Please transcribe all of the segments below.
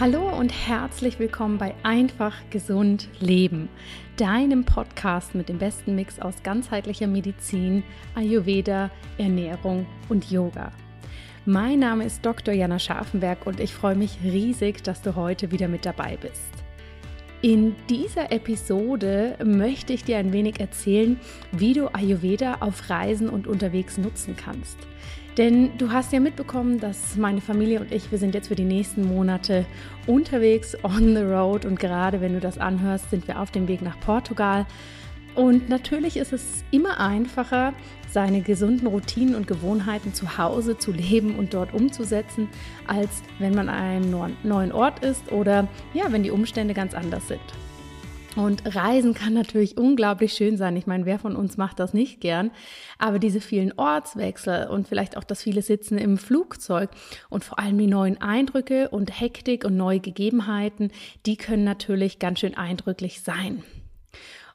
Hallo und herzlich willkommen bei Einfach Gesund Leben, deinem Podcast mit dem besten Mix aus ganzheitlicher Medizin, Ayurveda, Ernährung und Yoga. Mein Name ist Dr. Jana Scharfenberg und ich freue mich riesig, dass du heute wieder mit dabei bist. In dieser Episode möchte ich dir ein wenig erzählen, wie du Ayurveda auf Reisen und unterwegs nutzen kannst. Denn du hast ja mitbekommen, dass meine Familie und ich, wir sind jetzt für die nächsten Monate unterwegs on the road und gerade wenn du das anhörst, sind wir auf dem Weg nach Portugal. Und natürlich ist es immer einfacher, seine gesunden Routinen und Gewohnheiten zu Hause zu leben und dort umzusetzen, als wenn man an einem neuen Ort ist oder ja, wenn die Umstände ganz anders sind. Und Reisen kann natürlich unglaublich schön sein. Ich meine, wer von uns macht das nicht gern? Aber diese vielen Ortswechsel und vielleicht auch das viele Sitzen im Flugzeug und vor allem die neuen Eindrücke und Hektik und neue Gegebenheiten, die können natürlich ganz schön eindrücklich sein.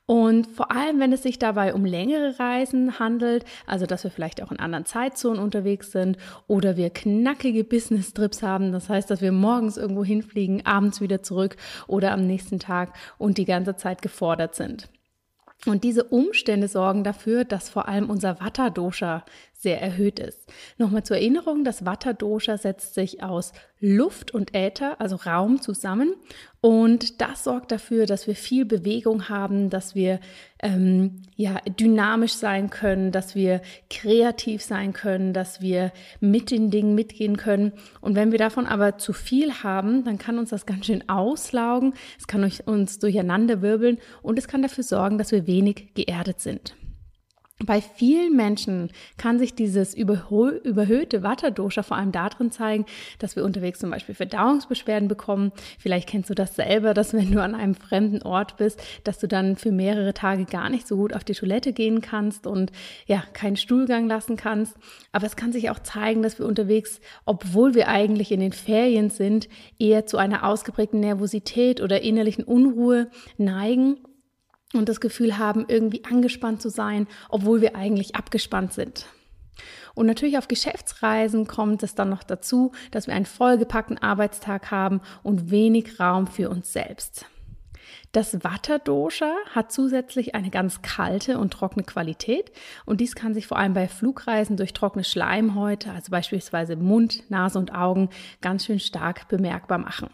Und vor allem, wenn es sich dabei um längere Reisen handelt, also dass wir vielleicht auch in anderen Zeitzonen unterwegs sind oder wir knackige Business-Trips haben, das heißt, dass wir morgens irgendwo hinfliegen, abends wieder zurück oder am nächsten Tag und die ganze Zeit gefordert sind. Und diese Umstände sorgen dafür, dass vor allem unser Vata-Dosha sehr erhöht ist. Nochmal zur Erinnerung, das Vata-Dosha setzt sich aus Luft und Äther, also Raum zusammen. Und das sorgt dafür, dass wir viel Bewegung haben, dass wir ähm, ja, dynamisch sein können, dass wir kreativ sein können, dass wir mit den Dingen mitgehen können. Und wenn wir davon aber zu viel haben, dann kann uns das ganz schön auslaugen, es kann uns durcheinander wirbeln und es kann dafür sorgen, dass wir wenig geerdet sind. Bei vielen Menschen kann sich dieses überhöhte Vata-Dosha vor allem darin zeigen, dass wir unterwegs zum Beispiel Verdauungsbeschwerden bekommen. Vielleicht kennst du das selber, dass wenn du an einem fremden Ort bist, dass du dann für mehrere Tage gar nicht so gut auf die Toilette gehen kannst und ja, keinen Stuhlgang lassen kannst. Aber es kann sich auch zeigen, dass wir unterwegs, obwohl wir eigentlich in den Ferien sind, eher zu einer ausgeprägten Nervosität oder innerlichen Unruhe neigen und das Gefühl haben, irgendwie angespannt zu sein, obwohl wir eigentlich abgespannt sind. Und natürlich auf Geschäftsreisen kommt es dann noch dazu, dass wir einen vollgepackten Arbeitstag haben und wenig Raum für uns selbst. Das Vata-Dosha hat zusätzlich eine ganz kalte und trockene Qualität und dies kann sich vor allem bei Flugreisen durch trockene Schleimhäute, also beispielsweise Mund, Nase und Augen, ganz schön stark bemerkbar machen.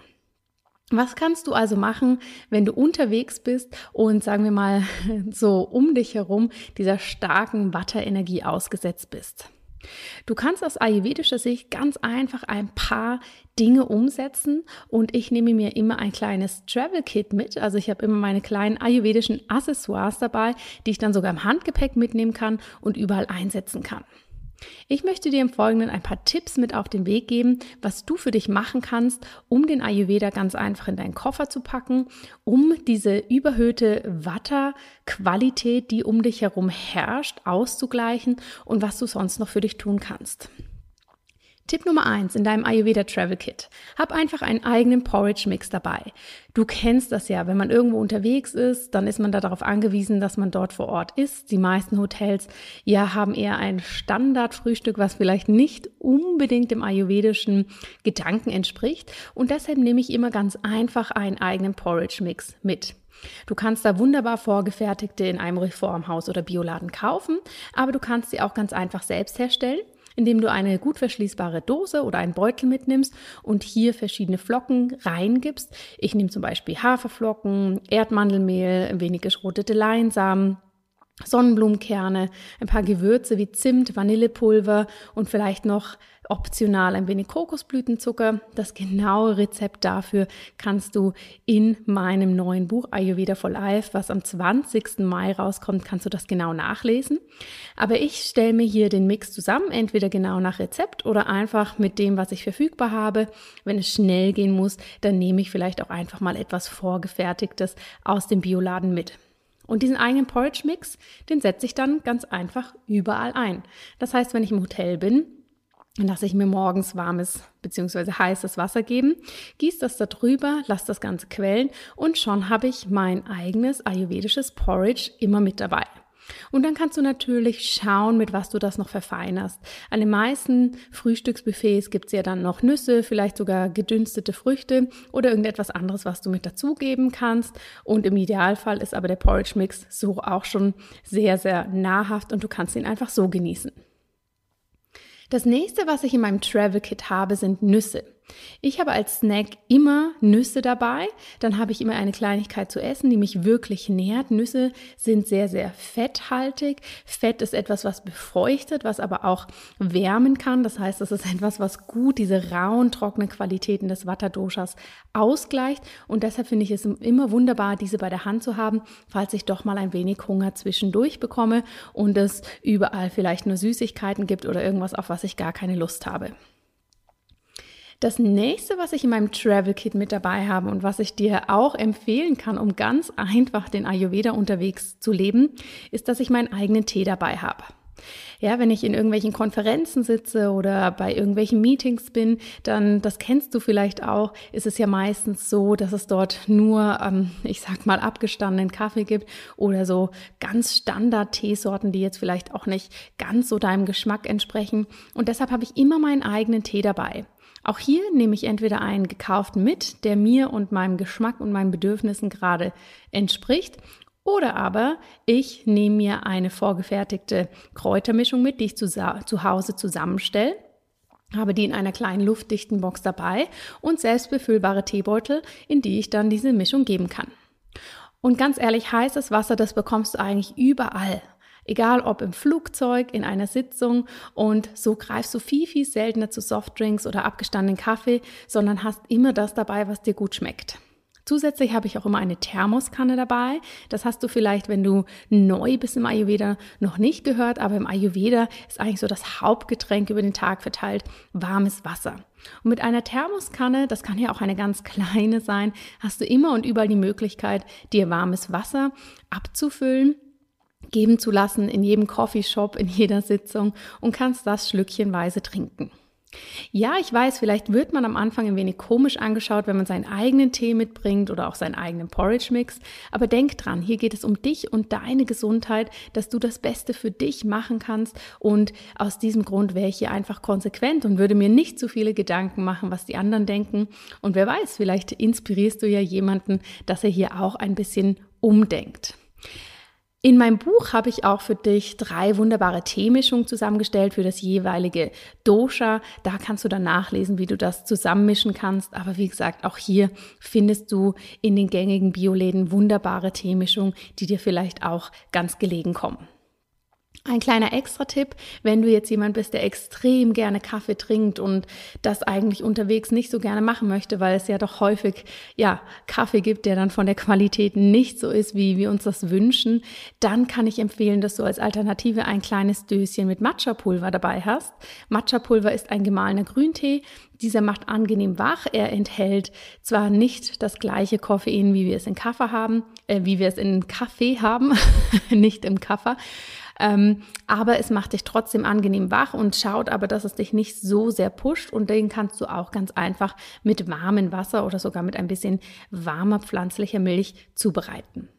Was kannst du also machen, wenn du unterwegs bist und sagen wir mal so um dich herum dieser starken Watter-Energie ausgesetzt bist? Du kannst aus ayurvedischer Sicht ganz einfach ein paar Dinge umsetzen und ich nehme mir immer ein kleines Travel Kit mit. Also ich habe immer meine kleinen ayurvedischen Accessoires dabei, die ich dann sogar im Handgepäck mitnehmen kann und überall einsetzen kann. Ich möchte dir im Folgenden ein paar Tipps mit auf den Weg geben, was du für dich machen kannst, um den Ayurveda ganz einfach in deinen Koffer zu packen, um diese überhöhte Watter-Qualität, die um dich herum herrscht, auszugleichen und was du sonst noch für dich tun kannst. Tipp Nummer eins in deinem Ayurveda Travel Kit. Hab einfach einen eigenen Porridge Mix dabei. Du kennst das ja, wenn man irgendwo unterwegs ist, dann ist man darauf angewiesen, dass man dort vor Ort ist. Die meisten Hotels ja haben eher ein Standardfrühstück, was vielleicht nicht unbedingt dem ayurvedischen Gedanken entspricht und deshalb nehme ich immer ganz einfach einen eigenen Porridge Mix mit. Du kannst da wunderbar vorgefertigte in einem Reformhaus oder Bioladen kaufen, aber du kannst sie auch ganz einfach selbst herstellen indem du eine gut verschließbare Dose oder einen Beutel mitnimmst und hier verschiedene Flocken reingibst. Ich nehme zum Beispiel Haferflocken, Erdmandelmehl, ein wenig geschrotete Leinsamen, Sonnenblumenkerne, ein paar Gewürze wie Zimt, Vanillepulver und vielleicht noch optional ein wenig Kokosblütenzucker. Das genaue Rezept dafür kannst du in meinem neuen Buch Ayurveda for Life, was am 20. Mai rauskommt, kannst du das genau nachlesen. Aber ich stelle mir hier den Mix zusammen, entweder genau nach Rezept oder einfach mit dem, was ich verfügbar habe. Wenn es schnell gehen muss, dann nehme ich vielleicht auch einfach mal etwas Vorgefertigtes aus dem Bioladen mit. Und diesen eigenen Porridge-Mix, den setze ich dann ganz einfach überall ein. Das heißt, wenn ich im Hotel bin, lasse ich mir morgens warmes bzw. heißes Wasser geben, gieße das da drüber, lasse das Ganze quellen und schon habe ich mein eigenes ayurvedisches Porridge immer mit dabei. Und dann kannst du natürlich schauen, mit was du das noch verfeinerst. An den meisten Frühstücksbuffets gibt es ja dann noch Nüsse, vielleicht sogar gedünstete Früchte oder irgendetwas anderes, was du mit dazugeben kannst. Und im Idealfall ist aber der Porridge Mix so auch schon sehr, sehr nahrhaft und du kannst ihn einfach so genießen. Das nächste, was ich in meinem Travel Kit habe, sind Nüsse. Ich habe als Snack immer Nüsse dabei. Dann habe ich immer eine Kleinigkeit zu essen, die mich wirklich nährt. Nüsse sind sehr, sehr fetthaltig. Fett ist etwas, was befeuchtet, was aber auch wärmen kann. Das heißt, es ist etwas, was gut diese rauen, trockenen Qualitäten des Vata-Doshas ausgleicht. Und deshalb finde ich es immer wunderbar, diese bei der Hand zu haben, falls ich doch mal ein wenig Hunger zwischendurch bekomme und es überall vielleicht nur Süßigkeiten gibt oder irgendwas, auf was ich gar keine Lust habe. Das nächste, was ich in meinem Travel Kit mit dabei habe und was ich dir auch empfehlen kann, um ganz einfach den Ayurveda unterwegs zu leben, ist, dass ich meinen eigenen Tee dabei habe. Ja, wenn ich in irgendwelchen Konferenzen sitze oder bei irgendwelchen Meetings bin, dann, das kennst du vielleicht auch, ist es ja meistens so, dass es dort nur, ähm, ich sag mal, abgestandenen Kaffee gibt oder so ganz Standard-Teesorten, die jetzt vielleicht auch nicht ganz so deinem Geschmack entsprechen. Und deshalb habe ich immer meinen eigenen Tee dabei. Auch hier nehme ich entweder einen gekauften mit, der mir und meinem Geschmack und meinen Bedürfnissen gerade entspricht, oder aber ich nehme mir eine vorgefertigte Kräutermischung mit, die ich zu, zu Hause zusammenstelle habe die in einer kleinen luftdichten Box dabei und selbstbefüllbare Teebeutel, in die ich dann diese Mischung geben kann. Und ganz ehrlich, heißes Wasser, das bekommst du eigentlich überall. Egal ob im Flugzeug, in einer Sitzung und so greifst du viel, viel seltener zu Softdrinks oder abgestandenen Kaffee, sondern hast immer das dabei, was dir gut schmeckt. Zusätzlich habe ich auch immer eine Thermoskanne dabei. Das hast du vielleicht, wenn du neu bist im Ayurveda, noch nicht gehört, aber im Ayurveda ist eigentlich so das Hauptgetränk über den Tag verteilt warmes Wasser. Und mit einer Thermoskanne, das kann ja auch eine ganz kleine sein, hast du immer und überall die Möglichkeit, dir warmes Wasser abzufüllen geben zu lassen in jedem Coffeeshop, in jeder Sitzung und kannst das schlückchenweise trinken. Ja, ich weiß, vielleicht wird man am Anfang ein wenig komisch angeschaut, wenn man seinen eigenen Tee mitbringt oder auch seinen eigenen Porridge mix. Aber denk dran, hier geht es um dich und deine Gesundheit, dass du das Beste für dich machen kannst. Und aus diesem Grund wäre ich hier einfach konsequent und würde mir nicht zu viele Gedanken machen, was die anderen denken. Und wer weiß, vielleicht inspirierst du ja jemanden, dass er hier auch ein bisschen umdenkt. In meinem Buch habe ich auch für dich drei wunderbare Teemischungen zusammengestellt für das jeweilige Dosha. Da kannst du dann nachlesen, wie du das zusammenmischen kannst. Aber wie gesagt, auch hier findest du in den gängigen Bioläden wunderbare Teemischungen, die dir vielleicht auch ganz gelegen kommen. Ein kleiner Extra-Tipp, wenn du jetzt jemand bist, der extrem gerne Kaffee trinkt und das eigentlich unterwegs nicht so gerne machen möchte, weil es ja doch häufig, ja, Kaffee gibt, der dann von der Qualität nicht so ist, wie wir uns das wünschen, dann kann ich empfehlen, dass du als Alternative ein kleines Döschen mit Matcha-Pulver dabei hast. Matcha-Pulver ist ein gemahlener Grüntee. Dieser macht angenehm wach. Er enthält zwar nicht das gleiche Koffein, wie wir es in Kaffee haben, äh, wie wir es in Kaffee haben, nicht im Kaffee, Ähm, aber es macht dich trotzdem angenehm wach und schaut aber, dass es dich nicht so sehr pusht. Und den kannst du auch ganz einfach mit warmem Wasser oder sogar mit ein bisschen warmer pflanzlicher Milch zubereiten.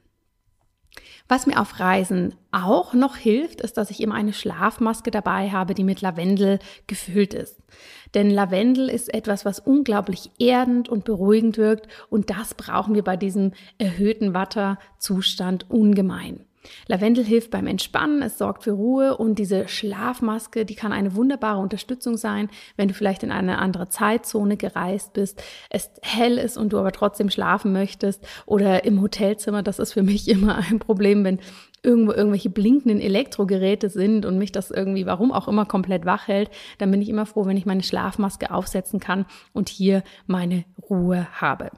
Was mir auf Reisen auch noch hilft, ist, dass ich immer eine Schlafmaske dabei habe, die mit Lavendel gefüllt ist. Denn Lavendel ist etwas, was unglaublich erdend und beruhigend wirkt und das brauchen wir bei diesem erhöhten Watterzustand ungemein. Lavendel hilft beim Entspannen, es sorgt für Ruhe und diese Schlafmaske, die kann eine wunderbare Unterstützung sein, wenn du vielleicht in eine andere Zeitzone gereist bist, es hell ist und du aber trotzdem schlafen möchtest oder im Hotelzimmer, das ist für mich immer ein Problem, wenn irgendwo irgendwelche blinkenden Elektrogeräte sind und mich das irgendwie, warum auch immer, komplett wach hält, dann bin ich immer froh, wenn ich meine Schlafmaske aufsetzen kann und hier meine Ruhe habe.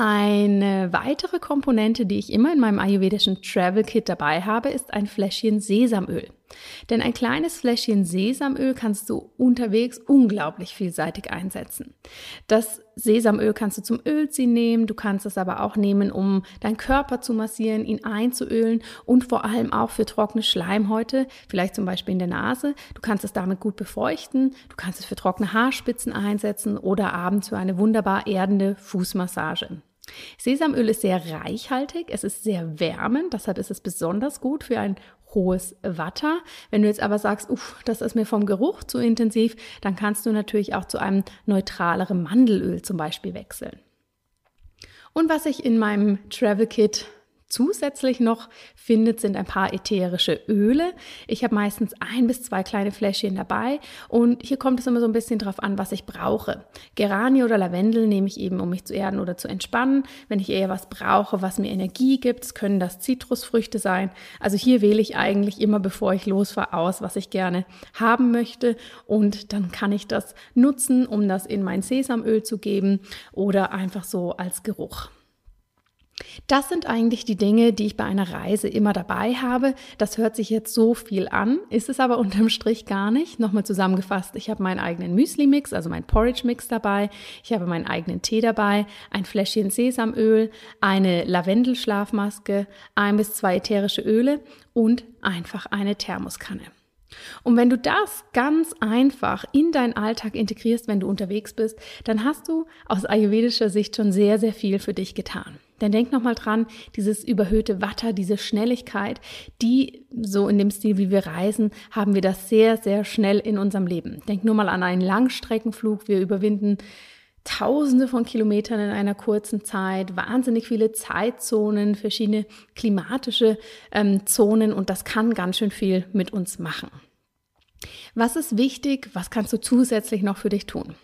Eine weitere Komponente, die ich immer in meinem ayurvedischen Travel Kit dabei habe, ist ein Fläschchen Sesamöl. Denn ein kleines Fläschchen Sesamöl kannst du unterwegs unglaublich vielseitig einsetzen. Das Sesamöl kannst du zum Ölziehen nehmen, du kannst es aber auch nehmen, um deinen Körper zu massieren, ihn einzuölen und vor allem auch für trockene Schleimhäute, vielleicht zum Beispiel in der Nase. Du kannst es damit gut befeuchten, du kannst es für trockene Haarspitzen einsetzen oder abends für eine wunderbar erdende Fußmassage. Sesamöl ist sehr reichhaltig, es ist sehr wärmend, deshalb ist es besonders gut für ein hohes Watter. Wenn du jetzt aber sagst, uff, das ist mir vom Geruch zu intensiv, dann kannst du natürlich auch zu einem neutraleren Mandelöl zum Beispiel wechseln. Und was ich in meinem Travel Kit zusätzlich noch findet, sind ein paar ätherische Öle. Ich habe meistens ein bis zwei kleine Fläschchen dabei und hier kommt es immer so ein bisschen drauf an, was ich brauche. Geranie oder Lavendel nehme ich eben, um mich zu erden oder zu entspannen. Wenn ich eher was brauche, was mir Energie gibt, können das Zitrusfrüchte sein. Also hier wähle ich eigentlich immer, bevor ich losfahre, aus, was ich gerne haben möchte und dann kann ich das nutzen, um das in mein Sesamöl zu geben oder einfach so als Geruch. Das sind eigentlich die Dinge, die ich bei einer Reise immer dabei habe. Das hört sich jetzt so viel an, ist es aber unterm Strich gar nicht. Nochmal zusammengefasst, ich habe meinen eigenen Müsli-Mix, also meinen Porridge-Mix dabei. Ich habe meinen eigenen Tee dabei, ein Fläschchen Sesamöl, eine Lavendelschlafmaske, ein bis zwei ätherische Öle und einfach eine Thermoskanne. Und wenn du das ganz einfach in deinen Alltag integrierst, wenn du unterwegs bist, dann hast du aus ayurvedischer Sicht schon sehr, sehr viel für dich getan. Denn denk nochmal dran, dieses überhöhte Watter, diese Schnelligkeit, die so in dem Stil, wie wir reisen, haben wir das sehr, sehr schnell in unserem Leben. Denk nur mal an einen Langstreckenflug. Wir überwinden Tausende von Kilometern in einer kurzen Zeit, wahnsinnig viele Zeitzonen, verschiedene klimatische ähm, Zonen und das kann ganz schön viel mit uns machen. Was ist wichtig? Was kannst du zusätzlich noch für dich tun?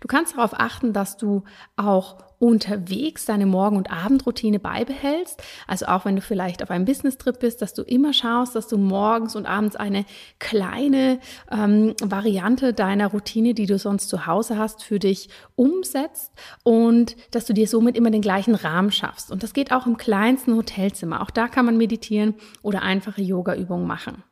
Du kannst darauf achten, dass du auch unterwegs deine Morgen- und Abendroutine beibehältst. Also auch wenn du vielleicht auf einem Business-Trip bist, dass du immer schaust, dass du morgens und abends eine kleine ähm, Variante deiner Routine, die du sonst zu Hause hast, für dich umsetzt und dass du dir somit immer den gleichen Rahmen schaffst. Und das geht auch im kleinsten Hotelzimmer. Auch da kann man meditieren oder einfache Yoga-Übungen machen.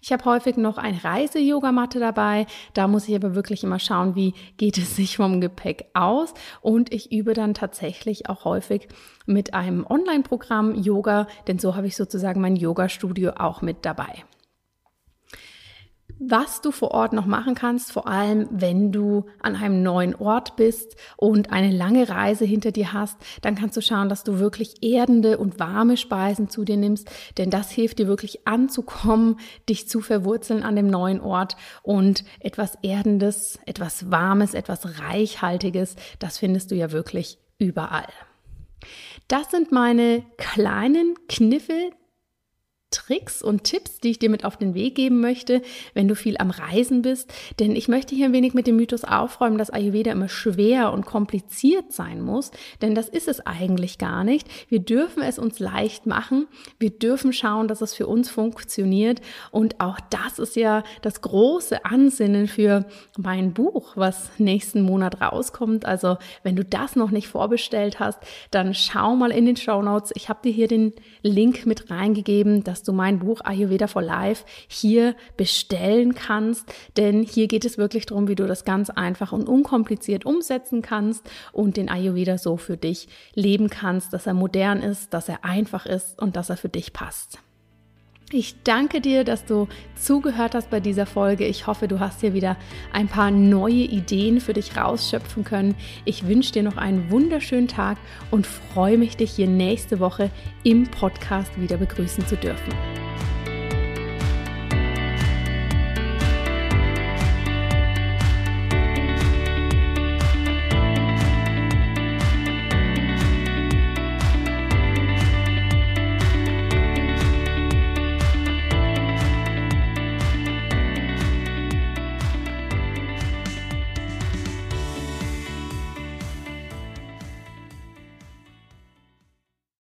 Ich habe häufig noch eine Reise-Yogamatte dabei. Da muss ich aber wirklich immer schauen, wie geht es sich vom Gepäck aus. Und ich übe dann tatsächlich auch häufig mit einem Online-Programm Yoga, denn so habe ich sozusagen mein Yoga-Studio auch mit dabei was du vor Ort noch machen kannst, vor allem wenn du an einem neuen Ort bist und eine lange Reise hinter dir hast, dann kannst du schauen, dass du wirklich erdende und warme Speisen zu dir nimmst, denn das hilft dir wirklich anzukommen, dich zu verwurzeln an dem neuen Ort und etwas Erdendes, etwas Warmes, etwas Reichhaltiges, das findest du ja wirklich überall. Das sind meine kleinen Kniffe, Tricks und Tipps, die ich dir mit auf den Weg geben möchte, wenn du viel am Reisen bist. Denn ich möchte hier ein wenig mit dem Mythos aufräumen, dass Ayurveda immer schwer und kompliziert sein muss. Denn das ist es eigentlich gar nicht. Wir dürfen es uns leicht machen. Wir dürfen schauen, dass es für uns funktioniert. Und auch das ist ja das große Ansinnen für mein Buch, was nächsten Monat rauskommt. Also wenn du das noch nicht vorbestellt hast, dann schau mal in den Show Notes. Ich habe dir hier den Link mit reingegeben. dass dass du mein Buch Ayurveda for Life hier bestellen kannst, denn hier geht es wirklich darum, wie du das ganz einfach und unkompliziert umsetzen kannst und den Ayurveda so für dich leben kannst, dass er modern ist, dass er einfach ist und dass er für dich passt. Ich danke dir, dass du zugehört hast bei dieser Folge. Ich hoffe, du hast hier wieder ein paar neue Ideen für dich rausschöpfen können. Ich wünsche dir noch einen wunderschönen Tag und freue mich, dich hier nächste Woche im Podcast wieder begrüßen zu dürfen.